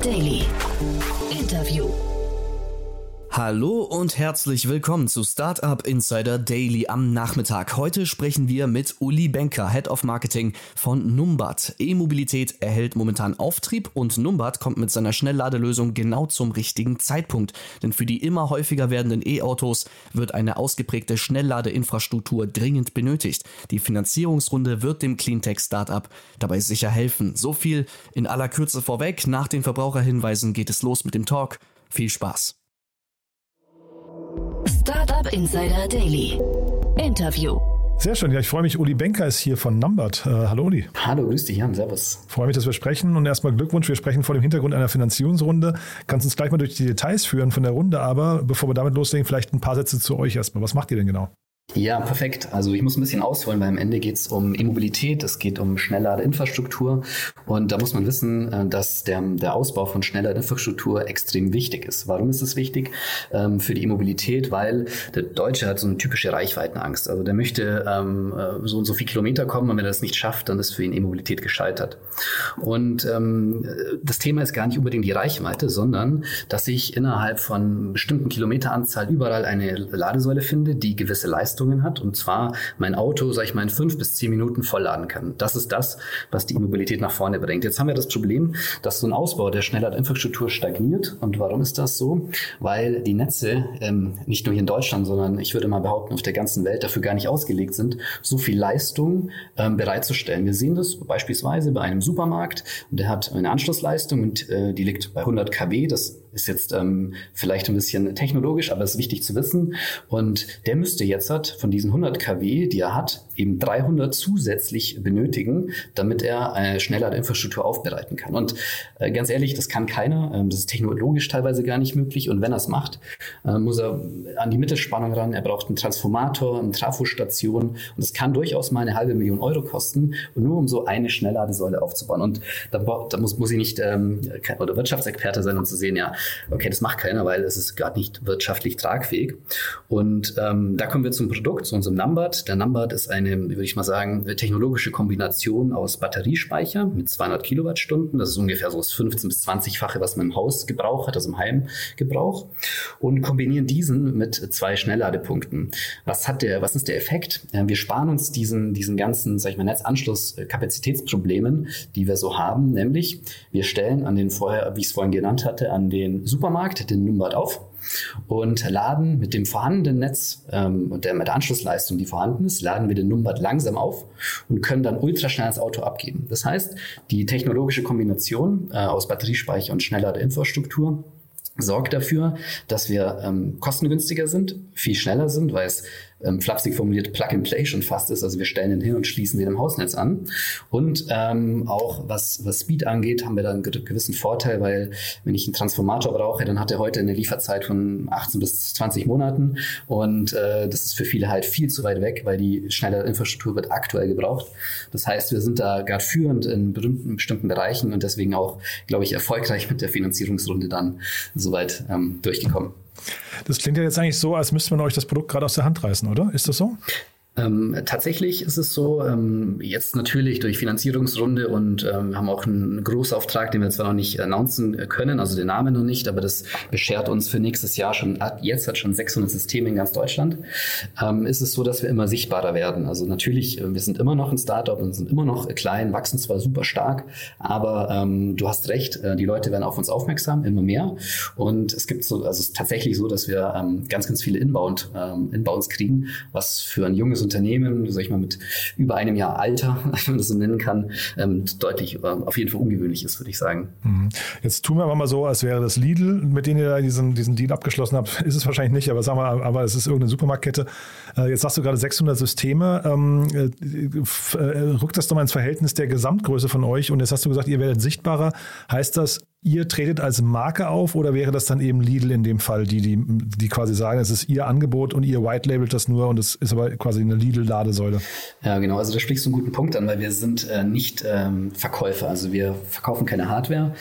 Daily. Hallo und herzlich willkommen zu Startup Insider Daily am Nachmittag. Heute sprechen wir mit Uli Benker, Head of Marketing von Numbat. E-Mobilität erhält momentan Auftrieb und Numbat kommt mit seiner Schnellladelösung genau zum richtigen Zeitpunkt. Denn für die immer häufiger werdenden E-Autos wird eine ausgeprägte Schnellladeinfrastruktur dringend benötigt. Die Finanzierungsrunde wird dem Cleantech-Startup dabei sicher helfen. So viel in aller Kürze vorweg. Nach den Verbraucherhinweisen geht es los mit dem Talk. Viel Spaß. Startup Insider Daily. Interview. Sehr schön. Ja, ich freue mich. Uli Benker ist hier von Numbert. Äh, hallo Uli. Hallo, grüß dich, Jan. Servus. Freue mich, dass wir sprechen. Und erstmal Glückwunsch. Wir sprechen vor dem Hintergrund einer Finanzierungsrunde. Kannst uns gleich mal durch die Details führen von der Runde. Aber bevor wir damit loslegen, vielleicht ein paar Sätze zu euch erstmal. Was macht ihr denn genau? Ja, perfekt. Also ich muss ein bisschen ausholen, weil am Ende geht es um E-Mobilität, es geht um Schnellladeinfrastruktur und da muss man wissen, äh, dass der, der Ausbau von Schnellladeinfrastruktur extrem wichtig ist. Warum ist es wichtig ähm, für die E-Mobilität? Weil der Deutsche hat so eine typische Reichweitenangst. Also der möchte ähm, äh, so und so viele Kilometer kommen und wenn er das nicht schafft, dann ist für ihn E-Mobilität gescheitert. Und ähm, das Thema ist gar nicht unbedingt die Reichweite, sondern dass ich innerhalb von bestimmten Kilometeranzahl überall eine Ladesäule finde, die gewisse Leistung Leistungen hat. Und zwar mein Auto, sag ich mal, in fünf bis zehn Minuten vollladen kann. Das ist das, was die Immobilität nach vorne bringt. Jetzt haben wir das Problem, dass so ein Ausbau der Schnellladinfrastruktur stagniert. Und warum ist das so? Weil die Netze ähm, nicht nur hier in Deutschland, sondern ich würde mal behaupten, auf der ganzen Welt dafür gar nicht ausgelegt sind, so viel Leistung ähm, bereitzustellen. Wir sehen das beispielsweise bei einem Supermarkt und der hat eine Anschlussleistung und äh, die liegt bei 100 kW. Das ist jetzt ähm, vielleicht ein bisschen technologisch, aber es ist wichtig zu wissen. Und der müsste jetzt hat von diesen 100 kW, die er hat, eben 300 zusätzlich benötigen, damit er eine schnellere Infrastruktur aufbereiten kann. Und äh, ganz ehrlich, das kann keiner. Ähm, das ist technologisch teilweise gar nicht möglich. Und wenn er es macht, äh, muss er an die Mittelspannung ran. Er braucht einen Transformator, eine Trafostation. Und es kann durchaus mal eine halbe Million Euro kosten, nur um so eine Schnellladesäule aufzubauen. Und da, da muss, muss ich nicht ähm, oder Wirtschaftsexperte sein, um zu sehen, ja, okay, das macht keiner, weil es ist gerade nicht wirtschaftlich tragfähig. Und ähm, da kommen wir zum Produkt, zu unserem Numbert. Der Numbert ist eine, würde ich mal sagen, technologische Kombination aus Batteriespeicher mit 200 Kilowattstunden. Das ist ungefähr so das 15 bis 20-fache, was man im Haus Gebrauch hat, also im Heimgebrauch. Und kombinieren diesen mit zwei Schnellladepunkten. Was hat der, was ist der Effekt? Wir sparen uns diesen, diesen ganzen, sag ich mal, Netzanschlusskapazitätsproblemen, die wir so haben. Nämlich, wir stellen an den vorher, wie ich es vorhin genannt hatte, an den Supermarkt den Numbert auf und laden mit dem vorhandenen Netz ähm, und der, mit der Anschlussleistung, die vorhanden ist, laden wir den Numbert langsam auf und können dann ultraschnell das Auto abgeben. Das heißt, die technologische Kombination äh, aus Batteriespeicher und schneller der Infrastruktur sorgt dafür, dass wir ähm, kostengünstiger sind, viel schneller sind, weil es ähm, flapsig formuliert Plug and Play schon fast ist. Also wir stellen den hin und schließen den im Hausnetz an. Und ähm, auch was, was Speed angeht, haben wir da einen gewissen Vorteil, weil wenn ich einen Transformator brauche, dann hat er heute eine Lieferzeit von 18 bis 20 Monaten. Und äh, das ist für viele halt viel zu weit weg, weil die schnelle Infrastruktur wird aktuell gebraucht. Das heißt, wir sind da gerade führend in berühmten, bestimmten Bereichen und deswegen auch, glaube ich, erfolgreich mit der Finanzierungsrunde dann soweit ähm, durchgekommen. Das klingt ja jetzt eigentlich so, als müsste man euch das Produkt gerade aus der Hand reißen, oder? Ist das so? Ähm, tatsächlich ist es so, ähm, jetzt natürlich durch Finanzierungsrunde und ähm, haben auch einen Großauftrag, den wir zwar noch nicht announcen können, also den Namen noch nicht, aber das beschert uns für nächstes Jahr schon, jetzt hat schon 600 Systeme in ganz Deutschland, ähm, ist es so, dass wir immer sichtbarer werden. Also natürlich, äh, wir sind immer noch ein Startup und sind immer noch klein, wachsen zwar super stark, aber ähm, du hast recht, äh, die Leute werden auf uns aufmerksam, immer mehr und es gibt so, also es ist tatsächlich so, dass wir ähm, ganz, ganz viele Inbound, Inbounds kriegen, was für ein junges Unternehmen, sag ich mal, mit über einem Jahr Alter, wenn man das so nennen kann, ähm, deutlich äh, auf jeden Fall ungewöhnlich ist, würde ich sagen. Mhm. Jetzt tun wir aber mal so, als wäre das Lidl, mit denen ihr diesen, diesen Deal abgeschlossen habt. Ist es wahrscheinlich nicht, aber sagen wir, aber es ist irgendeine Supermarktkette. Äh, jetzt sagst du gerade 600 Systeme. Ähm, äh, rückt das doch mal ins Verhältnis der Gesamtgröße von euch und jetzt hast du gesagt, ihr werdet sichtbarer. Heißt das, ihr tretet als Marke auf oder wäre das dann eben Lidl in dem Fall, die, die, die quasi sagen, es ist ihr Angebot und ihr white labelt das nur und es ist aber quasi eine Lidl-Ladesäule? Ja, genau. Also da sprichst du einen guten Punkt an, weil wir sind äh, nicht ähm, Verkäufer. Also wir verkaufen keine Hardware,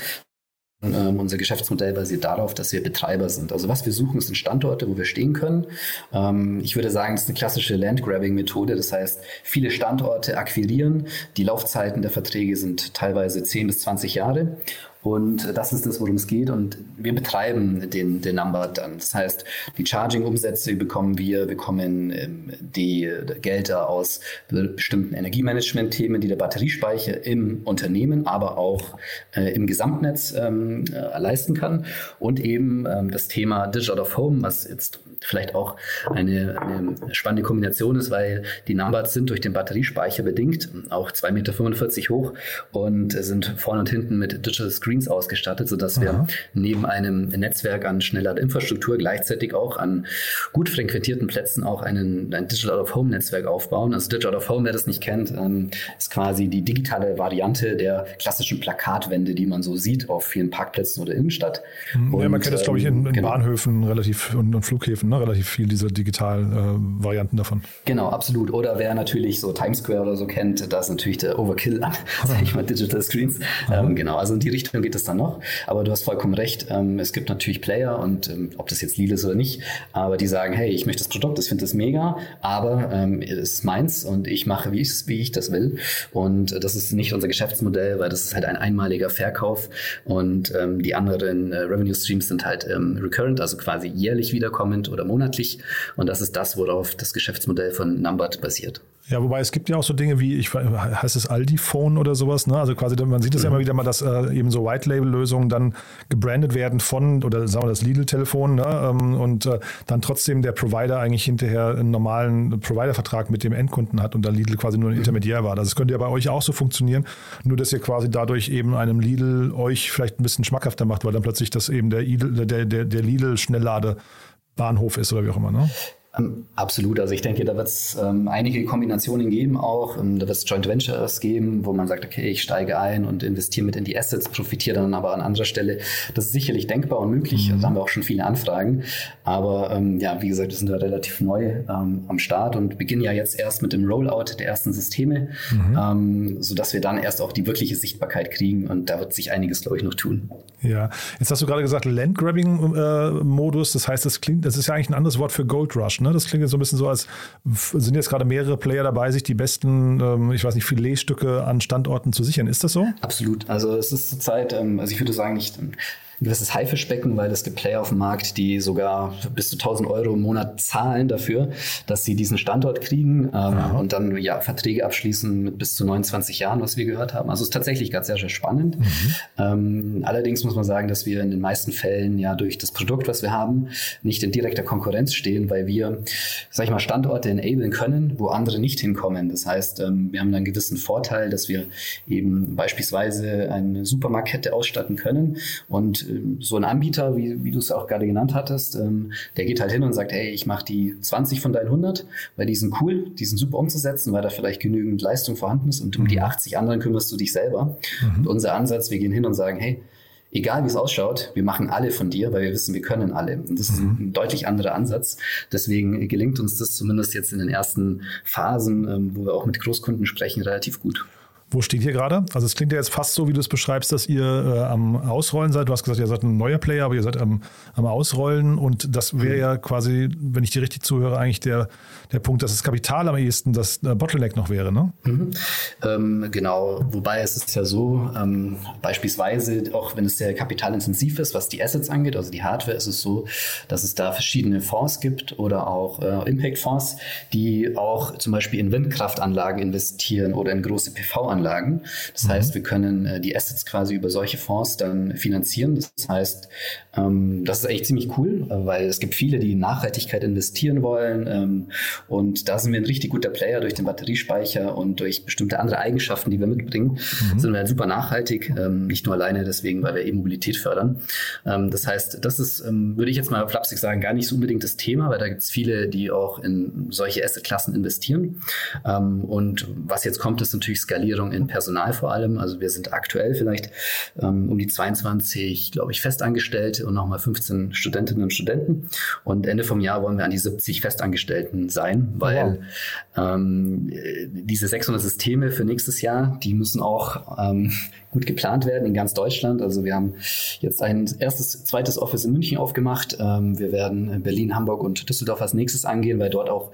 ähm, unser Geschäftsmodell basiert darauf, dass wir Betreiber sind. Also was wir suchen, sind Standorte, wo wir stehen können. Ähm, ich würde sagen, das ist eine klassische Landgrabbing-Methode. Das heißt, viele Standorte akquirieren. Die Laufzeiten der Verträge sind teilweise 10 bis 20 Jahre. Und das ist das, worum es geht. Und wir betreiben den, den Number dann. Das heißt, die Charging-Umsätze bekommen wir, bekommen ähm, die Gelder aus bestimmten Energiemanagement-Themen, die der Batteriespeicher im Unternehmen, aber auch äh, im Gesamtnetz ähm, äh, leisten kann. Und eben ähm, das Thema Digital of Home, was jetzt vielleicht auch eine, eine spannende Kombination ist, weil die Numbers sind durch den Batteriespeicher bedingt, auch 2,45 Meter hoch und sind vorne und hinten mit Digital Screens ausgestattet, sodass Aha. wir neben einem Netzwerk an schneller Infrastruktur gleichzeitig auch an gut frequentierten Plätzen auch einen, ein Digital of Home Netzwerk aufbauen. Also Digital of Home, wer das nicht kennt, ähm, ist quasi die digitale Variante der klassischen Plakatwände, die man so sieht auf vielen Parkplätzen oder Innenstadt. Und, ja, man kennt das, glaube ich, in, in genau. Bahnhöfen relativ und, und Flughäfen ne? relativ viel diese digitalen äh, Varianten davon. Genau, absolut. Oder wer natürlich so Times Square oder so kennt, da ist natürlich der Overkill an, sag ich mal, Digital Screens. Ähm, genau, also in die Richtung geht es dann noch. Aber du hast vollkommen recht. Ähm, es gibt natürlich Player und ähm, ob das jetzt Lidl ist oder nicht, aber die sagen, hey, ich möchte das Produkt, ich finde das mega, aber ähm, es ist meins und ich mache, wie, wie ich das will. Und das ist nicht unser Geschäftsmodell, weil das ist halt ein einmaliger Verkauf und ähm, die anderen äh, Revenue Streams sind halt ähm, recurrent, also quasi jährlich wiederkommend oder monatlich. Und das ist das, worauf das Geschäftsmodell von Numbered basiert. Ja, wobei es gibt ja auch so Dinge wie, ich heißt es Aldi Phone oder sowas, ne? Also quasi, man sieht es mhm. ja immer wieder mal, dass äh, eben so White-Label-Lösungen dann gebrandet werden von, oder sagen wir das Lidl-Telefon, ne? Ähm, und äh, dann trotzdem der Provider eigentlich hinterher einen normalen Provider-Vertrag mit dem Endkunden hat und da Lidl quasi nur ein mhm. Intermediär war. Das könnte ja bei euch auch so funktionieren, nur dass ihr quasi dadurch eben einem Lidl euch vielleicht ein bisschen schmackhafter macht, weil dann plötzlich das eben der, Lidl, der, der, der Lidl-Schnelllade Bahnhof ist oder wie auch immer. Ne? Ähm, absolut. Also ich denke, da wird es ähm, einige Kombinationen geben auch. Ähm, da wird es Joint Ventures geben, wo man sagt, okay, ich steige ein und investiere mit in die Assets, profitiere dann aber an anderer Stelle. Das ist sicherlich denkbar und möglich. Mhm. Da haben wir auch schon viele Anfragen. Aber ähm, ja, wie gesagt, wir sind da relativ neu ähm, am Start und beginnen ja jetzt erst mit dem Rollout der ersten Systeme, mhm. ähm, sodass wir dann erst auch die wirkliche Sichtbarkeit kriegen. Und da wird sich einiges, glaube ich, noch tun. Ja, jetzt hast du gerade gesagt, Landgrabbing-Modus. Äh, das heißt, das klingt, das ist ja eigentlich ein anderes Wort für Gold Rush. Ne? Das klingt jetzt so ein bisschen so, als sind jetzt gerade mehrere Player dabei, sich die besten, ähm, ich weiß nicht, Filetstücke an Standorten zu sichern. Ist das so? Absolut. Also es ist zurzeit, ähm, also ich würde sagen, nicht ein gewisses Haifischbecken, weil es gibt Player auf dem Markt, die sogar bis zu 1000 Euro im Monat zahlen dafür, dass sie diesen Standort kriegen ähm, und dann ja Verträge abschließen mit bis zu 29 Jahren, was wir gehört haben. Also es ist tatsächlich ganz sehr, sehr spannend. Mhm. Ähm, allerdings muss man sagen, dass wir in den meisten Fällen ja durch das Produkt, was wir haben, nicht in direkter Konkurrenz stehen, weil wir, sag ich mal, Standorte enablen können, wo andere nicht hinkommen. Das heißt, ähm, wir haben einen gewissen Vorteil, dass wir eben beispielsweise eine Supermarktkette ausstatten können und so ein Anbieter, wie, wie du es auch gerade genannt hattest, ähm, der geht halt hin und sagt, hey, ich mache die 20 von deinen 100, weil die sind cool, die sind super umzusetzen, weil da vielleicht genügend Leistung vorhanden ist und um die 80 mhm. anderen kümmerst du dich selber. Mhm. Und unser Ansatz, wir gehen hin und sagen, hey, egal wie es ausschaut, wir machen alle von dir, weil wir wissen, wir können alle. Und das ist ein, mhm. deutlich anderer Ansatz. Deswegen gelingt uns das zumindest jetzt in den ersten Phasen, ähm, wo wir auch mit Großkunden sprechen, relativ gut. Wo steht ihr gerade? Also es klingt ja jetzt fast so, wie du es beschreibst, dass ihr äh, am Ausrollen seid. Du hast gesagt, ihr seid ein neuer Player, aber ihr seid am, am Ausrollen und das wäre mhm. ja quasi, wenn ich dir richtig zuhöre, eigentlich der, der Punkt, dass das Kapital am ehesten das äh, Bottleneck noch wäre, ne? Mhm. Ähm, genau, wobei es ist ja so, ähm, beispielsweise, auch wenn es sehr kapitalintensiv ist, was die Assets angeht, also die Hardware, ist es so, dass es da verschiedene Fonds gibt oder auch äh, Impact-Fonds, die auch zum Beispiel in Windkraftanlagen investieren oder in große PV-Anlagen Anlagen. Das mhm. heißt, wir können äh, die Assets quasi über solche Fonds dann finanzieren. Das heißt, ähm, das ist eigentlich ziemlich cool, äh, weil es gibt viele, die in Nachhaltigkeit investieren wollen. Ähm, und da sind wir ein richtig guter Player durch den Batteriespeicher und durch bestimmte andere Eigenschaften, die wir mitbringen, mhm. sind wir halt super nachhaltig. Ähm, nicht nur alleine deswegen, weil wir E-Mobilität fördern. Ähm, das heißt, das ist, ähm, würde ich jetzt mal flapsig sagen, gar nicht so unbedingt das Thema, weil da gibt es viele, die auch in solche Assetklassen investieren. Ähm, und was jetzt kommt, ist natürlich Skalierung Umstellung in Personal vor allem. Also wir sind aktuell vielleicht ähm, um die 22, glaube ich, Festangestellte und nochmal 15 Studentinnen und Studenten. Und Ende vom Jahr wollen wir an die 70 Festangestellten sein, weil wow. ähm, diese 600 Systeme für nächstes Jahr, die müssen auch ähm, gut geplant werden in ganz Deutschland. Also wir haben jetzt ein erstes, zweites Office in München aufgemacht. Ähm, wir werden Berlin, Hamburg und Düsseldorf als nächstes angehen, weil dort auch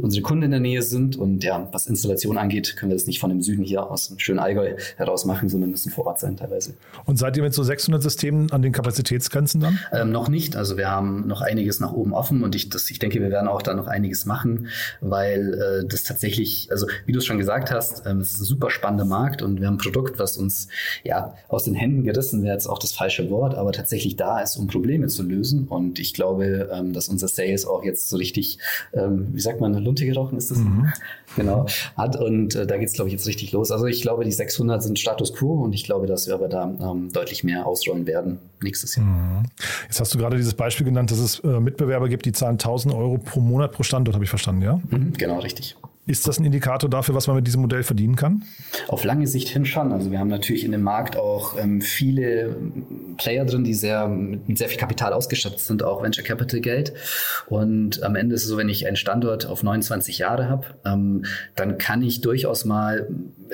unsere Kunden in der Nähe sind. Und ja, was Installation angeht, können wir das nicht von dem Süden hier aus dem schönen Allgäu heraus machen, sondern müssen vor Ort sein teilweise. Und seid ihr mit so 600 Systemen an den Kapazitätsgrenzen dann? Ähm, noch nicht. Also wir haben noch einiges nach oben offen und ich, das, ich denke, wir werden auch da noch einiges machen, weil äh, das tatsächlich, also wie du es schon gesagt hast, ähm, es ist ein super spannender Markt und wir haben ein Produkt, was uns ja aus den Händen gerissen wäre jetzt auch das falsche Wort, aber tatsächlich da ist, um Probleme zu lösen. Und ich glaube, ähm, dass unser Sales auch jetzt so richtig, ähm, wie sagt man, eine Lunte gerochen ist das? Mhm. Genau, hat. Und äh, da geht es, glaube ich, jetzt richtig los. Also ich glaube, die 600 sind Status quo und ich glaube, dass wir aber da ähm, deutlich mehr ausrollen werden nächstes Jahr. Mhm. Jetzt hast du gerade dieses Beispiel genannt, dass es äh, Mitbewerber gibt, die zahlen 1000 Euro pro Monat pro Standort, habe ich verstanden, ja? Mhm, genau, richtig. Ist das ein Indikator dafür, was man mit diesem Modell verdienen kann? Auf lange Sicht hin schon. Also wir haben natürlich in dem Markt auch ähm, viele Player drin, die sehr mit sehr viel Kapital ausgestattet sind, auch Venture Capital Geld. Und am Ende ist es so, wenn ich einen Standort auf 29 Jahre habe, ähm, dann kann ich durchaus mal,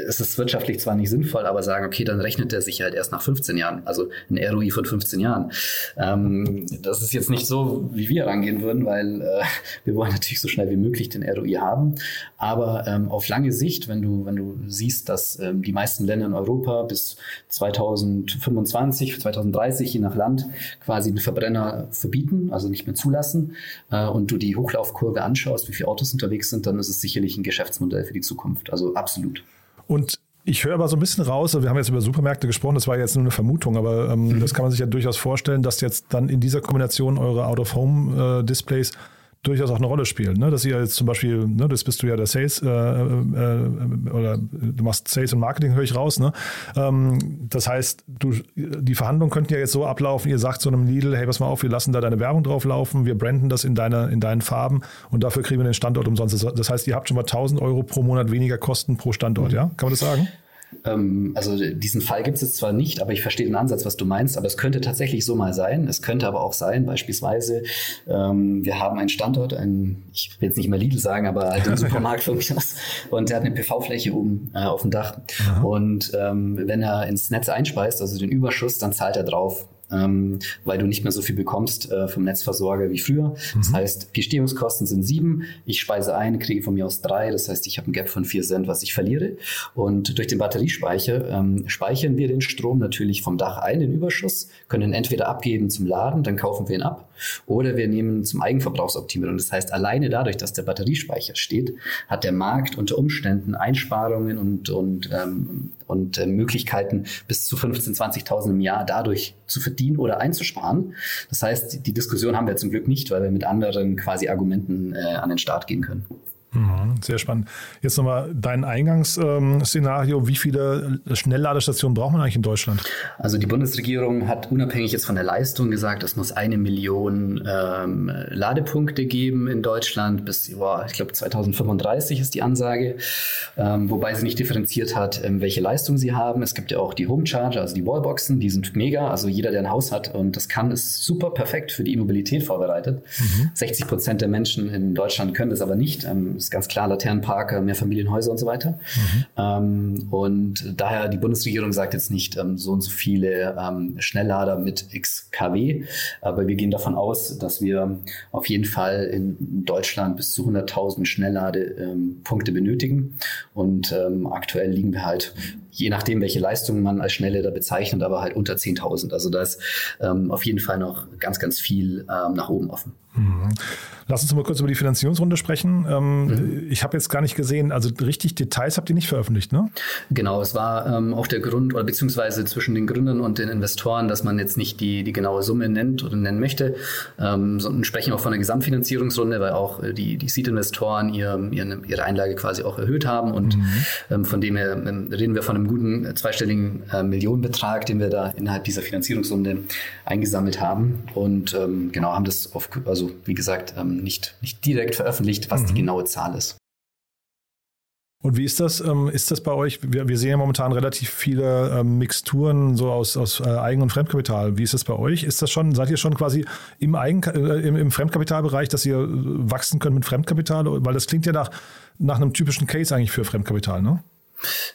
es ist wirtschaftlich zwar nicht sinnvoll, aber sagen, okay, dann rechnet er sich halt erst nach 15 Jahren, also ein ROI von 15 Jahren. Ähm, das ist jetzt nicht so, wie wir rangehen würden, weil äh, wir wollen natürlich so schnell wie möglich den ROI haben. Aber ähm, auf lange Sicht, wenn du, wenn du siehst, dass ähm, die meisten Länder in Europa bis 2025, 2030, je nach Land, quasi den Verbrenner verbieten, also nicht mehr zulassen, äh, und du die Hochlaufkurve anschaust, wie viele Autos unterwegs sind, dann ist es sicherlich ein Geschäftsmodell für die Zukunft. Also absolut. Und ich höre aber so ein bisschen raus, also wir haben jetzt über Supermärkte gesprochen, das war jetzt nur eine Vermutung, aber ähm, mhm. das kann man sich ja durchaus vorstellen, dass jetzt dann in dieser Kombination eure Out-of-Home-Displays äh, durchaus auch eine Rolle spielen. Ne? Dass ihr jetzt zum Beispiel, ne, das bist du ja der Sales äh, äh, oder du machst Sales und Marketing, höre ich raus. Ne? Ähm, das heißt, du, die Verhandlungen könnten ja jetzt so ablaufen, ihr sagt zu einem Lidl, hey, pass mal auf, wir lassen da deine Werbung drauf laufen, wir branden das in, deine, in deinen Farben und dafür kriegen wir den Standort umsonst. Das heißt, ihr habt schon mal 1000 Euro pro Monat weniger Kosten pro Standort, mhm. ja? Kann man das sagen? Ähm, also diesen Fall gibt es jetzt zwar nicht, aber ich verstehe den Ansatz, was du meinst. Aber es könnte tatsächlich so mal sein. Es könnte aber auch sein, beispielsweise, ähm, wir haben einen Standort, ein, ich will jetzt nicht mehr Lidl sagen, aber halt einen Supermarkt von mir aus. Und der hat eine PV-Fläche oben äh, auf dem Dach. Aha. Und ähm, wenn er ins Netz einspeist, also den Überschuss, dann zahlt er drauf ähm, weil du nicht mehr so viel bekommst äh, vom Netzversorger wie früher. Mhm. Das heißt, die Stehungskosten sind sieben, ich speise ein, kriege von mir aus drei, das heißt, ich habe ein Gap von vier Cent, was ich verliere. Und durch den Batteriespeicher ähm, speichern wir den Strom natürlich vom Dach ein, den Überschuss, können ihn entweder abgeben zum Laden, dann kaufen wir ihn ab, oder wir nehmen zum Eigenverbrauchsoptimierung. Das heißt, alleine dadurch, dass der Batteriespeicher steht, hat der Markt unter Umständen Einsparungen und, und, ähm, und äh, Möglichkeiten bis zu 15.000, 20.000 im Jahr dadurch zu verdienen oder einzusparen. Das heißt, die Diskussion haben wir zum Glück nicht, weil wir mit anderen quasi Argumenten äh, an den Start gehen können. Mhm, sehr spannend. Jetzt nochmal dein Eingangsszenario. Wie viele Schnellladestationen braucht man eigentlich in Deutschland? Also die Bundesregierung hat unabhängig jetzt von der Leistung gesagt, es muss eine Million ähm, Ladepunkte geben in Deutschland bis, boah, ich glaube 2035 ist die Ansage, ähm, wobei sie nicht differenziert hat, ähm, welche Leistung sie haben. Es gibt ja auch die Home Charger, also die Wallboxen, die sind mega. Also jeder, der ein Haus hat und das kann, ist super perfekt für die E-Mobilität vorbereitet. Mhm. 60 Prozent der Menschen in Deutschland können das aber nicht. Ähm, ist ganz klar Laternenpark, Mehrfamilienhäuser und so weiter. Mhm. Ähm, und daher die Bundesregierung sagt jetzt nicht ähm, so und so viele ähm, Schnelllader mit x kW, aber wir gehen davon aus, dass wir auf jeden Fall in Deutschland bis zu 100.000 Schnellladepunkte benötigen. Und ähm, aktuell liegen wir halt je nachdem, welche Leistungen man als Schnelllader bezeichnet, aber halt unter 10.000. Also da ist ähm, auf jeden Fall noch ganz, ganz viel ähm, nach oben offen. Mhm. Lass uns mal kurz über die Finanzierungsrunde sprechen. Ähm, mhm. Ich habe jetzt gar nicht gesehen, also richtig Details habt ihr nicht veröffentlicht, ne? Genau, es war ähm, auch der Grund, oder beziehungsweise zwischen den Gründern und den Investoren, dass man jetzt nicht die, die genaue Summe nennt oder nennen möchte, ähm, sondern sprechen auch von einer Gesamtfinanzierungsrunde, weil auch äh, die, die Seed-Investoren ihr, ihre, ihre Einlage quasi auch erhöht haben und mhm. ähm, von dem her reden wir von einem guten äh, zweistelligen äh, Millionenbetrag, den wir da innerhalb dieser Finanzierungsrunde eingesammelt haben und ähm, genau haben das auf, also wie gesagt, ähm, nicht, nicht direkt veröffentlicht, was mhm. die genaue Zahl ist. Und wie ist das? Ähm, ist das bei euch? Wir, wir sehen ja momentan relativ viele ähm, Mixturen so aus, aus äh, Eigen- und Fremdkapital. Wie ist das bei euch? Ist das schon, seid ihr schon quasi im, Eigen, äh, im, im Fremdkapitalbereich, dass ihr wachsen könnt mit Fremdkapital? Weil das klingt ja nach, nach einem typischen Case eigentlich für Fremdkapital, ne?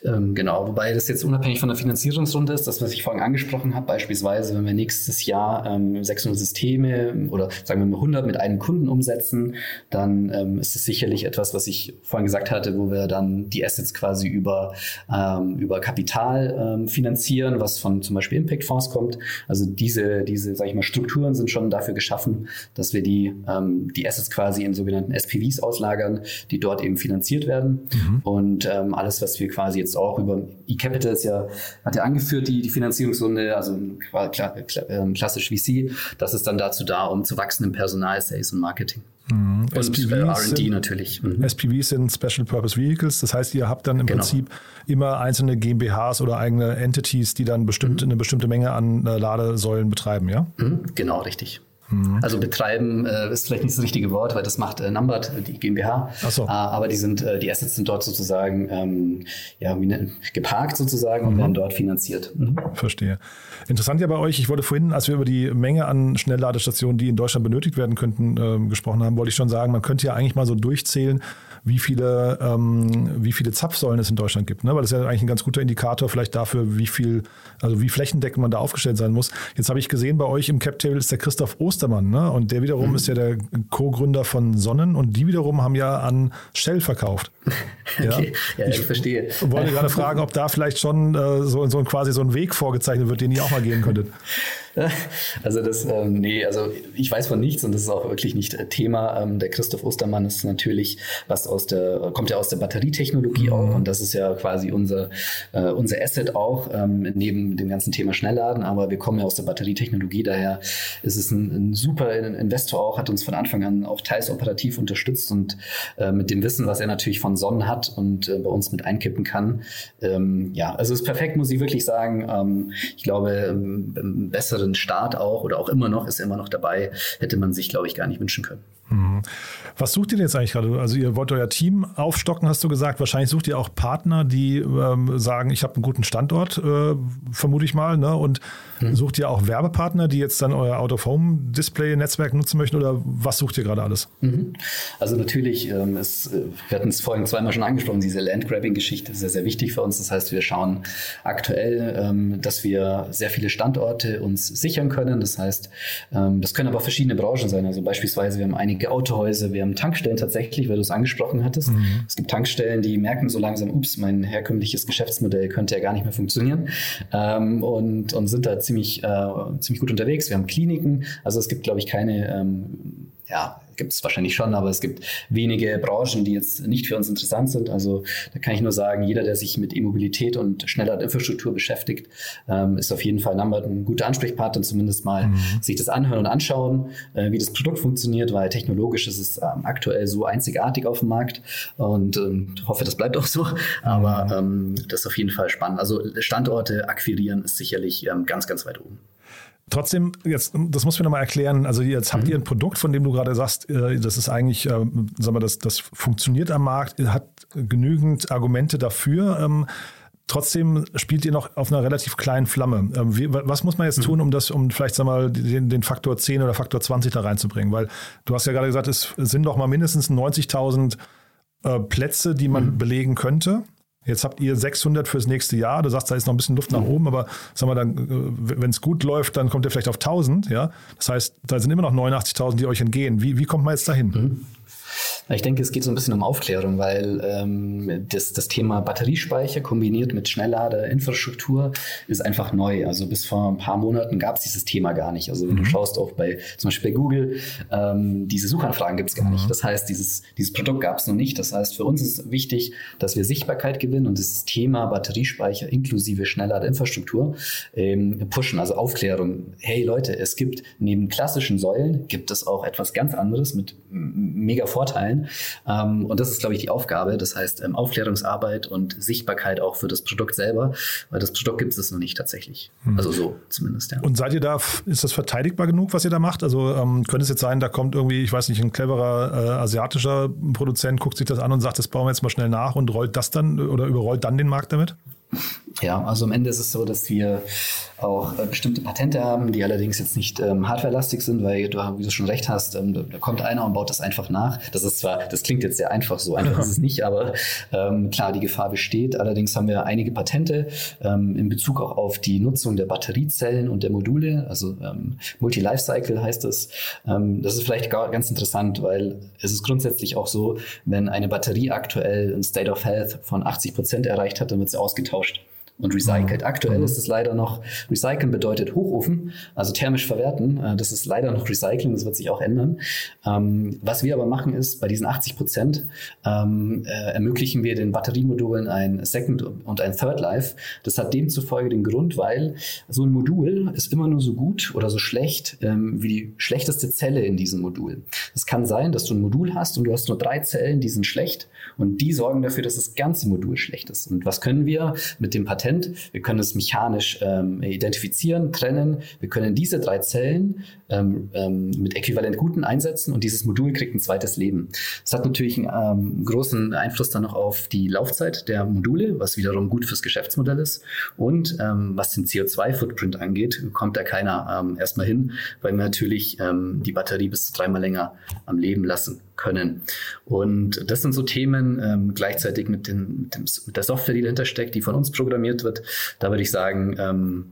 Ähm, genau, wobei das jetzt unabhängig von der Finanzierungsrunde ist, das, was ich vorhin angesprochen habe, beispielsweise, wenn wir nächstes Jahr ähm, 600 Systeme oder sagen wir mal 100 mit einem Kunden umsetzen, dann ähm, ist es sicherlich etwas, was ich vorhin gesagt hatte, wo wir dann die Assets quasi über, ähm, über Kapital ähm, finanzieren, was von zum Beispiel Impact-Fonds kommt. Also diese, diese, sag ich mal, Strukturen sind schon dafür geschaffen, dass wir die, ähm, die Assets quasi in sogenannten SPVs auslagern, die dort eben finanziert werden. Mhm. Und alles, was wir quasi jetzt auch über eCapital ist ja, hat ja angeführt, die, die Finanzierungsrunde, also klar, klar, ähm, klassisch VC, das ist dann dazu da, um zu wachsen im Personal, Sales und Marketing. Mhm. Und SPVs äh, R&D natürlich. Mhm. SPVs sind Special Purpose Vehicles. Das heißt, ihr habt dann im genau. Prinzip immer einzelne GmbHs oder eigene Entities, die dann bestimmt, mhm. eine bestimmte Menge an äh, Ladesäulen betreiben, ja? Mhm. Genau, richtig. Mhm. Also betreiben äh, ist vielleicht nicht das richtige Wort, weil das macht äh, Numbert, die GmbH. Ach so. Äh, aber die sind, äh, die Assets sind dort sozusagen ähm, ja, wie ne, geparkt sozusagen und mhm. werden dort finanziert. Mhm. Verstehe. Interessant ja bei euch, ich wollte vorhin, als wir über die Menge an Schnellladestationen, die in Deutschland benötigt werden könnten, äh, gesprochen haben, wollte ich schon sagen, man könnte ja eigentlich mal so durchzählen, wie viele, ähm, wie viele Zapfsäulen es in Deutschland gibt. Ne? Weil das ist ja eigentlich ein ganz guter Indikator vielleicht dafür, wie viel, also wie flächendeckend man da aufgestellt sein muss. Jetzt habe ich gesehen, bei euch im Cap-Table ist der Christoph Ostermann, ne? Und der wiederum mhm. ist ja der Co-Gründer von Sonnen und die wiederum haben ja an Shell verkauft. okay. Ja, ich, ich, verstehe. wollte gerade fragen, ob da vielleicht schon äh, so, so quasi so ein Weg vorgezeichnet wird, den ihr auch mal gehen könntet. Also das, ähm, nee, also ich weiß von nichts und das ist auch wirklich nicht äh, Thema. Ähm, der Christoph Ostermann ist natürlich was aus der, kommt ja aus der Batterietechnologie mhm. auch und das ist ja quasi unser, äh, unser Asset auch, ähm, neben dem ganzen Thema Schnellladen, aber wir kommen ja aus der Batterietechnologie, daher ist es ein, ein super Investor auch, hat uns von Anfang an auch teils operativ unterstützt und äh, mit dem Wissen, was er natürlich von Sonnen hat und äh, bei uns mit einkippen kann. Ähm, ja, also es ist perfekt, muss ich wirklich sagen. Ähm, ich glaube, ähm, besser besseren Start auch oder auch immer noch, ist immer noch dabei, hätte man sich, glaube ich, gar nicht wünschen können. Mhm. Was sucht ihr denn jetzt eigentlich gerade? Also ihr wollt euer Team aufstocken, hast du gesagt. Wahrscheinlich sucht ihr auch Partner, die ähm, sagen, ich habe einen guten Standort, äh, vermute ich mal. Ne? Und mhm. sucht ihr auch Werbepartner, die jetzt dann euer Out-of-Home-Display-Netzwerk nutzen möchten? Oder was sucht ihr gerade alles? Mhm. Also natürlich, ähm, ist, äh, wir hatten es vorhin zweimal schon angesprochen, diese Landgrabbing-Geschichte ist sehr, sehr wichtig für uns. Das heißt, wir schauen aktuell, ähm, dass wir sehr viele Standorte uns sichern können. Das heißt, ähm, das können aber verschiedene Branchen sein. Also beispielsweise, wir haben einige einige Autohäuser, wir haben Tankstellen tatsächlich, weil du es angesprochen hattest. Mhm. Es gibt Tankstellen, die merken so langsam, ups, mein herkömmliches Geschäftsmodell könnte ja gar nicht mehr funktionieren ähm, und, und sind da ziemlich, äh, ziemlich gut unterwegs. Wir haben Kliniken, also es gibt, glaube ich, keine ähm, ja, gibt es wahrscheinlich schon, aber es gibt wenige Branchen, die jetzt nicht für uns interessant sind. Also da kann ich nur sagen, jeder, der sich mit E-Mobilität und schneller Infrastruktur beschäftigt, ähm, ist auf jeden Fall Numbert ein guter Ansprechpartner, zumindest mal mhm. sich das anhören und anschauen, äh, wie das Produkt funktioniert, weil technologisch ist es ähm, aktuell so einzigartig auf dem Markt und ähm, hoffe, das bleibt auch so. Aber mhm. ähm, das ist auf jeden Fall spannend. Also Standorte akquirieren ist sicherlich ähm, ganz, ganz weit oben. Trotzdem, jetzt, das muss mir nochmal erklären. Also, jetzt habt mhm. ihr ein Produkt, von dem du gerade sagst, äh, das ist eigentlich, äh, sag mal, das, das funktioniert am Markt, hat genügend Argumente dafür. Ähm, trotzdem spielt ihr noch auf einer relativ kleinen Flamme. Ähm, was muss man jetzt mhm. tun, um das, um vielleicht, sag mal, den, den, Faktor 10 oder Faktor 20 da reinzubringen? Weil du hast ja gerade gesagt, es sind doch mal mindestens 90.000 äh, Plätze, die man mhm. belegen könnte. Jetzt habt ihr 600 fürs nächste Jahr. Du sagst, da ist noch ein bisschen Luft nach oben, aber sag mal, dann, äh, wenn es gut läuft, dann kommt ihr vielleicht auf 1000. Ja, das heißt, da sind immer noch 89.000, die euch entgehen. Wie, wie kommt man jetzt dahin? Mhm. Ich denke, es geht so ein bisschen um Aufklärung, weil ähm, das, das Thema Batteriespeicher kombiniert mit Schnellladeinfrastruktur ist einfach neu. Also bis vor ein paar Monaten gab es dieses Thema gar nicht. Also wenn mhm. du schaust auch bei zum Beispiel bei Google, ähm, diese Suchanfragen gibt es gar mhm. nicht. Das heißt, dieses, dieses Produkt gab es noch nicht. Das heißt, für uns ist wichtig, dass wir Sichtbarkeit gewinnen und das Thema Batteriespeicher inklusive Schnellladeinfrastruktur ähm, pushen, also Aufklärung. Hey Leute, es gibt neben klassischen Säulen gibt es auch etwas ganz anderes mit mega Vorteilen. Ähm, und das ist, glaube ich, die Aufgabe. Das heißt, ähm, Aufklärungsarbeit und Sichtbarkeit auch für das Produkt selber, weil das Produkt gibt es noch nicht tatsächlich. Hm. Also so zumindest, ja. Und seid ihr da, ist das verteidigbar genug, was ihr da macht? Also ähm, könnte es jetzt sein, da kommt irgendwie, ich weiß nicht, ein cleverer äh, asiatischer Produzent, guckt sich das an und sagt, das bauen wir jetzt mal schnell nach und rollt das dann oder überrollt dann den Markt damit? Ja, also am Ende ist es so, dass wir auch äh, bestimmte Patente haben, die allerdings jetzt nicht ähm, hardwarelastig sind, weil du, wie du schon recht hast, ähm, da, kommt einer und baut das einfach nach. Das ist zwar, das klingt jetzt sehr einfach, so einfach ist es nicht, aber ähm, klar, die Gefahr besteht. Allerdings haben wir einige Patente ähm, in Bezug auch auf die Nutzung der Batteriezellen und der Module, also ähm, Multi-Lifecycle heißt das. Ähm, das ist vielleicht gar, ganz interessant, weil es ist grundsätzlich auch so, wenn eine Batterie aktuell ein State of Health von 80 Prozent erreicht hat, dann wird sie ausgetauscht getauscht und recycelt. Aktuell mhm. ist es leider noch, recyceln bedeutet Hochofen, also thermisch verwerten. Äh, das ist leider noch Recycling, das wird sich auch ändern. Ähm, was wir aber machen ist, bei diesen 80 Prozent ähm, äh, ermöglichen wir den Batteriemodulen ein Second und ein Third Life. Das hat demzufolge den Grund, weil so ein Modul ist immer nur so gut oder so schlecht ähm, wie die schlechteste Zelle in diesem Modul. Es kann sein, dass du ein Modul hast und du hast nur drei Zellen, die sind schlecht und die sorgen dafür, dass das ganze Modul schlecht ist. Und was können wir mit dem Patent Patent. Wir können es mechanisch ähm, identifizieren, trennen. Wir können diese drei Zellen ähm, ähm, mit äquivalent Guten einsetzen und dieses Modul kriegt ein zweites Leben. Das hat natürlich einen ähm, großen Einfluss dann noch auf die Laufzeit der Module, was wiederum gut fürs Geschäftsmodell ist. Und ähm, was den CO2-Footprint angeht, kommt da keiner ähm, erstmal hin, weil wir natürlich die Batterie bis zu dreimal länger am Leben lassen können. Und das sind so Themen ähm, gleichzeitig mit, den, mit, dem, mit, der Software, die dahinter steckt, die von uns programmiert wird. Da würde ich sagen, ähm,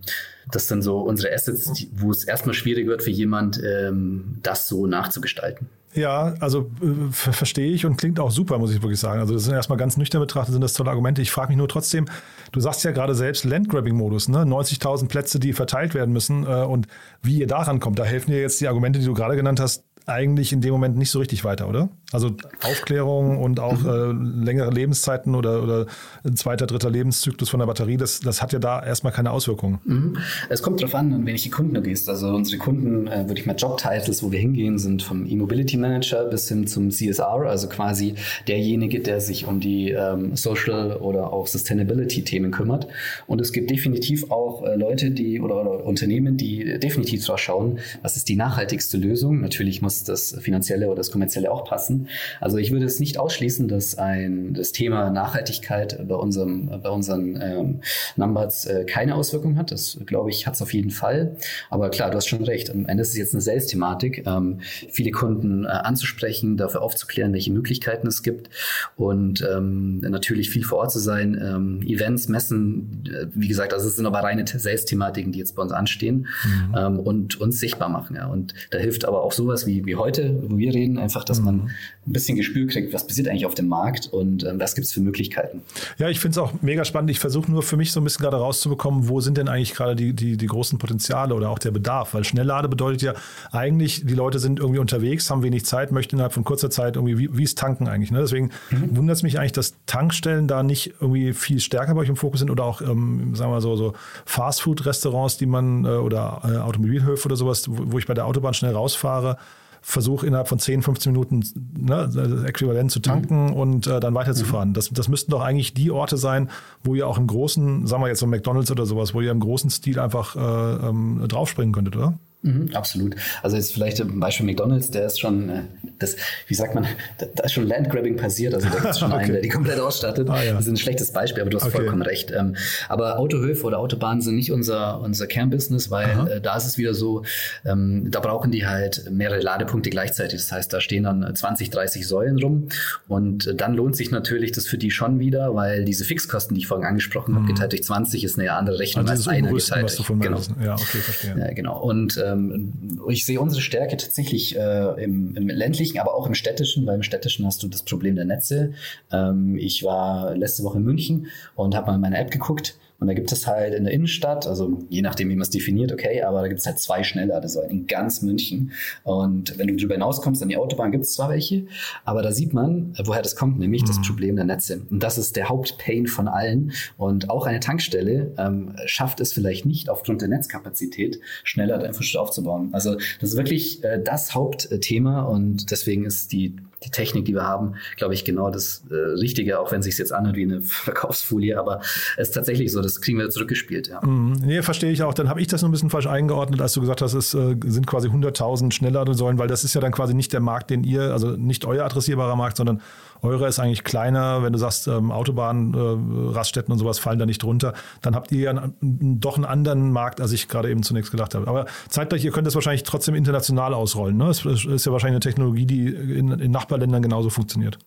das sind so unsere Assets, wo es erstmal schwierig wird für jemand, ähm, das so nachzugestalten. Ja, also äh, verstehe ich und klingt auch super, muss ich wirklich sagen. Also das sind erstmal ganz nüchtern betrachtet, sind das tolle Argumente. Ich frage mich nur trotzdem, du sagst ja gerade selbst Landgrabbing-Modus, ne? 90.000 Plätze, die verteilt werden müssen äh, und wie ihr daran kommt. Da helfen dir jetzt die Argumente, die du gerade genannt hast, eigentlich in dem Moment nicht so richtig weiter, oder? Also Aufklärung und auch äh, längere Lebenszeiten oder, oder ein zweiter, dritter Lebenszyklus von der Batterie, das, das hat ja da erstmal keine Auswirkungen. Mhm. Es kommt darauf an, an welche Kunden du gehst. Also unsere Kunden, äh, würde ich mal Jobtitles, wo wir hingehen, sind vom E-Mobility Manager bis hin zum CSR, also quasi derjenige, der sich um die ähm, Social oder auch Sustainability-Themen kümmert. Und es gibt definitiv auch äh, Leute, die oder, oder Unternehmen, die definitiv drauf schauen, was ist die nachhaltigste Lösung. Natürlich muss das Finanzielle oder das Kommerzielle auch passen. Also ich würde es nicht ausschließen, dass ein, das Thema Nachhaltigkeit bei, unserem, bei unseren ähm, Numbers äh, keine Auswirkung hat. Das, glaube ich, hat es auf jeden Fall. Aber klar, du hast schon recht. Am Ende ist es jetzt eine Sales-Thematik, ähm, viele Kunden äh, anzusprechen, dafür aufzuklären, welche Möglichkeiten es gibt und ähm, natürlich viel vor Ort zu sein, ähm, Events, Messen, äh, wie gesagt, also es sind aber reine Sales-Thematiken, die jetzt bei uns anstehen mhm. ähm, und uns sichtbar machen. Ja. Und da hilft aber auch sowas wie, wie heute, wo wir reden, einfach, dass mhm. man ein bisschen Gespür kriegt, was passiert eigentlich auf dem Markt und ähm, was gibt es für Möglichkeiten. Ja, ich finde es auch mega spannend. Ich versuche nur für mich so ein bisschen gerade rauszubekommen, wo sind denn eigentlich gerade die, die, die großen Potenziale oder auch der Bedarf? Weil Schnelllade bedeutet ja eigentlich, die Leute sind irgendwie unterwegs, haben wenig Zeit, möchten innerhalb von kurzer Zeit irgendwie, wie, wie ist Tanken eigentlich? Ne? Deswegen mhm. wundert es mich eigentlich, dass Tankstellen da nicht irgendwie viel stärker bei euch im Fokus sind oder auch, ähm, sagen wir mal so, so Fastfood-Restaurants, die man äh, oder äh, Automobilhöfe oder sowas, wo, wo ich bei der Autobahn schnell rausfahre versuche innerhalb von 10, 15 Minuten ne, Äquivalent zu tanken mhm. und äh, dann weiterzufahren. Mhm. Das, das müssten doch eigentlich die Orte sein, wo ihr auch im großen, sagen wir jetzt so McDonalds oder sowas, wo ihr im großen Stil einfach äh, ähm, draufspringen könntet, oder? Mhm, absolut. Also jetzt vielleicht ein Beispiel McDonalds, der ist schon, äh, das, wie sagt man, da, da ist schon Landgrabbing passiert. Also da gibt es schon okay. einen, der die komplett ausstattet. Ah, ja. Das ist ein schlechtes Beispiel, aber du hast okay. vollkommen recht. Ähm, aber Autohöfe oder Autobahnen sind nicht unser, unser Kernbusiness, weil äh, da ist es wieder so, ähm, da brauchen die halt mehrere Ladepunkte gleichzeitig. Das heißt, da stehen dann 20, 30 Säulen rum und äh, dann lohnt sich natürlich das für die schon wieder, weil diese Fixkosten, die ich vorhin angesprochen mhm. habe, geteilt durch 20 ist eine andere Rechnung also als eine geteilt. Was du von genau. Ja, okay, verstehe. Ja, genau. Und ähm, ich sehe unsere Stärke tatsächlich äh, im, im, ländlichen, aber auch im städtischen, weil im städtischen hast du das Problem der Netze. Ähm, ich war letzte Woche in München und habe mal in meine App geguckt und da gibt es halt in der Innenstadt, also je nachdem, wie man es definiert, okay, aber da gibt es halt zwei Schnellladesäulen in ganz München. Und wenn du darüber hinauskommst, an die Autobahn gibt es zwar welche, aber da sieht man, woher das kommt, nämlich mhm. das Problem der Netze. Und das ist der Hauptpain von allen. Und auch eine Tankstelle ähm, schafft es vielleicht nicht, aufgrund der Netzkapazität schneller Infrastruktur aufzubauen. Also das ist wirklich äh, das Hauptthema und deswegen ist die die Technik, die wir haben, glaube ich, genau das äh, Richtige, auch wenn es sich jetzt anhört wie eine Verkaufsfolie, aber es ist tatsächlich so, das kriegen wir zurückgespielt. Ja. Mhm. Nee, verstehe ich auch. Dann habe ich das nur ein bisschen falsch eingeordnet, als du gesagt hast, es äh, sind quasi 100.000 Schnellladesäulen, weil das ist ja dann quasi nicht der Markt, den ihr, also nicht euer adressierbarer Markt, sondern eure ist eigentlich kleiner. Wenn du sagst, ähm, Autobahnen, äh, Raststätten und sowas fallen da nicht drunter, dann habt ihr ja doch einen anderen Markt, als ich gerade eben zunächst gedacht habe. Aber zeitgleich, ihr könnt das wahrscheinlich trotzdem international ausrollen. Ne? Es ist ja wahrscheinlich eine Technologie, die in, in Nachbarländern genauso funktioniert.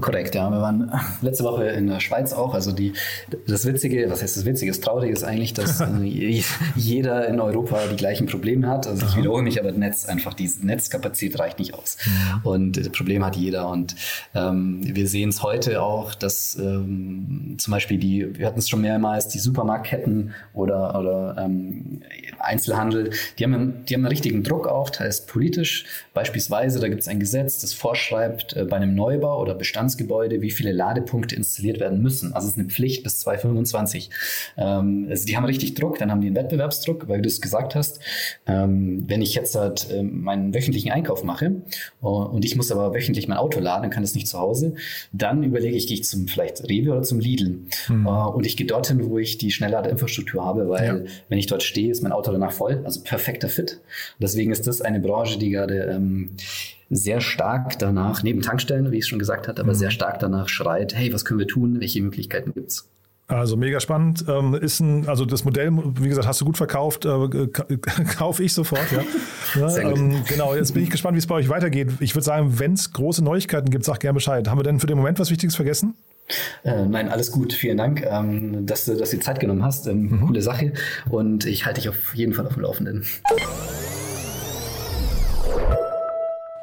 Korrekt, ja. Wir waren letzte Woche in der Schweiz auch. Also die, das Witzige, was heißt das Witzige? Das Traurige ist eigentlich, dass äh, jeder in Europa die gleichen Probleme hat. Also ich wiederhole mich, aber das Netz einfach, die Netzkapazität reicht nicht aus. Und das Problem hat jeder. Und ähm, wir sehen es heute auch, dass ähm, zum Beispiel die, wir hatten es schon mehrmals, die Supermarktketten oder, oder ähm, Einzelhandel, die haben, die haben einen richtigen Druck auch, teils politisch. Beispielsweise, da gibt es ein Gesetz, das vorschreibt, äh, bei einem Neubau oder Bestandsgebäude, wie viele Ladepunkte installiert werden müssen. Also es ist eine Pflicht bis 2025. Ähm, also die haben richtig Druck, dann haben die einen Wettbewerbsdruck, weil du es gesagt hast. Ähm, wenn ich jetzt halt äh, meinen wöchentlichen Einkauf mache uh, und ich muss aber wöchentlich mein Auto laden, dann kann das nicht zu Hause, dann überlege ich, gehe ich zum vielleicht Rewe oder zum Lidl. Mhm. Und ich gehe dorthin, wo ich die Schnellladeinfrastruktur habe, weil ja. wenn ich dort stehe, ist mein Auto danach voll, also perfekter Fit. Und deswegen ist das eine Branche, die gerade ähm, sehr stark danach, neben Tankstellen, wie ich es schon gesagt hatte, aber mhm. sehr stark danach schreit, hey, was können wir tun, welche Möglichkeiten gibt es? Also mega spannend. Ähm, ist ein, also das Modell, wie gesagt, hast du gut verkauft, äh, kaufe ich sofort, ja. ja ähm, genau, jetzt bin ich gespannt, wie es bei euch weitergeht. Ich würde sagen, wenn es große Neuigkeiten gibt, sag gerne Bescheid. Haben wir denn für den Moment was Wichtiges vergessen? Äh, nein, alles gut. Vielen Dank, ähm, dass, du, dass du Zeit genommen hast. Ähm, mhm. Coole Sache. Und ich halte dich auf jeden Fall auf dem Laufenden.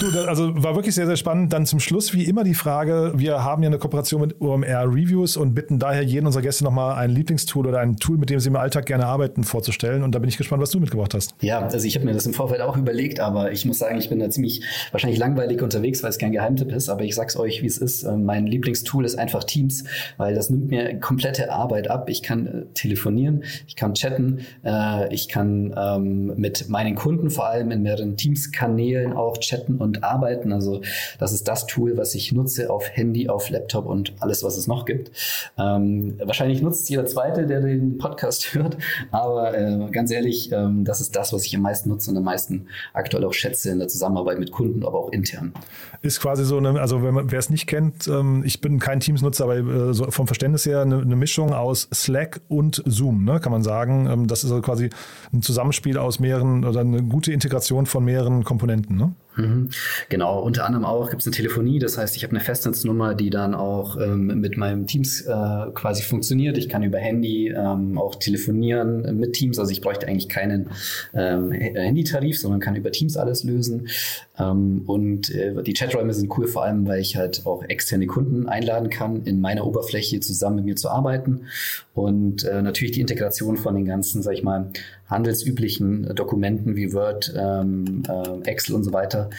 Du, also war wirklich sehr, sehr spannend. Dann zum Schluss wie immer die Frage, wir haben ja eine Kooperation mit OMR Reviews und bitten daher jeden unserer Gäste nochmal ein Lieblingstool oder ein Tool, mit dem sie im Alltag gerne arbeiten, vorzustellen. Und da bin ich gespannt, was du mitgebracht hast. Ja, also ich habe mir das im Vorfeld auch überlegt, aber ich muss sagen, ich bin da ziemlich wahrscheinlich langweilig unterwegs, weil es kein Geheimtipp ist, aber ich sag's euch, wie es ist. Ähm, mein Lieblingstool ist einfach Teams, weil das nimmt mir komplette Arbeit ab. Ich kann äh, telefonieren, ich kann chatten, äh, ich kann ähm, mit meinen Kunden vor allem in mehreren Teams-Kanälen auch chatten und und arbeiten. Also das ist das Tool, was ich nutze auf Handy, auf Laptop und alles, was es noch gibt. Ähm, wahrscheinlich nutzt jeder Zweite, der den Podcast hört, aber äh, ganz ehrlich, ähm, das ist das, was ich am meisten nutze und am meisten aktuell auch schätze in der Zusammenarbeit mit Kunden, aber auch intern. Ist quasi so eine, also wer es nicht kennt, ähm, ich bin kein Teams-Nutzer, aber äh, so vom Verständnis her eine, eine, Mischung aus Slack und Zoom, ne, kann man sagen. Ähm, das ist also quasi ein Zusammenspiel aus mehreren oder eine gute Integration von mehreren Komponenten. Ne? Mhm. Genau, unter anderem auch gibt es eine Telefonie, das heißt, ich habe eine Festnetznummer, die dann auch ähm, mit meinem Teams äh, quasi funktioniert. Ich kann über Handy ähm, auch telefonieren mit Teams, also ich bräuchte eigentlich keinen ähm, Handytarif, sondern kann über Teams alles lösen. Ähm, und äh, die Chaträume sind cool, vor allem, weil ich halt auch externe Kunden einladen kann, in meiner Oberfläche zusammen mit mir zu arbeiten. Und äh, natürlich die Integration von den ganzen, sag ich mal, handelsüblichen Dokumenten wie Word, ähm, äh, Excel und so weiter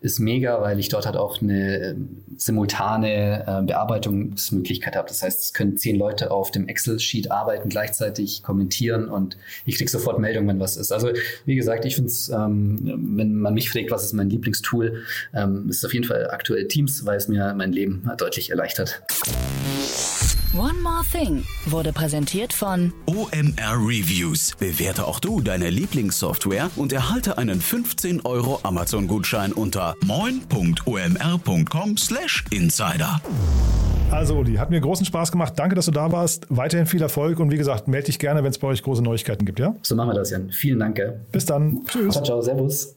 ist mega, weil ich dort halt auch eine simultane Bearbeitungsmöglichkeit habe. Das heißt, es können zehn Leute auf dem Excel-Sheet arbeiten, gleichzeitig kommentieren und ich kriege sofort Meldungen, wenn was ist. Also wie gesagt, ich finde es, ähm, wenn man mich fragt, was ist mein Lieblingstool, ähm, ist auf jeden Fall aktuell Teams, weil es mir mein Leben deutlich erleichtert. One More Thing wurde präsentiert von OMR Reviews. Bewerte auch du deine Lieblingssoftware und erhalte einen 15 Euro Amazon-Gutschein unter moin.omr.com/insider. Also Uli, hat mir großen Spaß gemacht. Danke, dass du da warst. Weiterhin viel Erfolg und wie gesagt, melde dich gerne, wenn es bei euch große Neuigkeiten gibt, ja? So machen wir das, Jan. Vielen Dank. Gell? Bis dann. Tschüss. Ciao, ciao. Servus.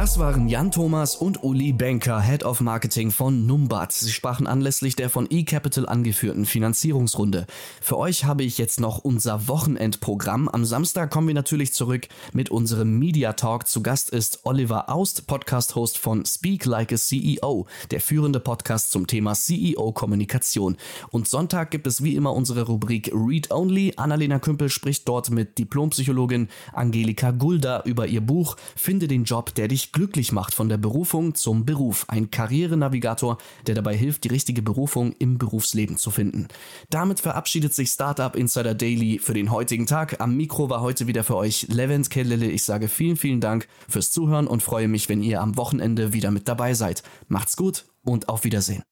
Das waren Jan Thomas und Uli Benker, Head of Marketing von Numbat. Sie sprachen anlässlich der von eCapital angeführten Finanzierungsrunde. Für euch habe ich jetzt noch unser Wochenendprogramm. Am Samstag kommen wir natürlich zurück mit unserem Media Talk. Zu Gast ist Oliver Aust, Podcast-Host von Speak Like a CEO, der führende Podcast zum Thema CEO-Kommunikation. Und Sonntag gibt es wie immer unsere Rubrik Read Only. Annalena Kümpel spricht dort mit Diplompsychologin Angelika Gulda über ihr Buch Finde den Job, der dich euch glücklich macht von der Berufung zum Beruf. Ein Karrierenavigator, der dabei hilft, die richtige Berufung im Berufsleben zu finden. Damit verabschiedet sich Startup Insider Daily für den heutigen Tag. Am Mikro war heute wieder für euch Levent Kellele. Ich sage vielen, vielen Dank fürs Zuhören und freue mich, wenn ihr am Wochenende wieder mit dabei seid. Macht's gut und auf Wiedersehen.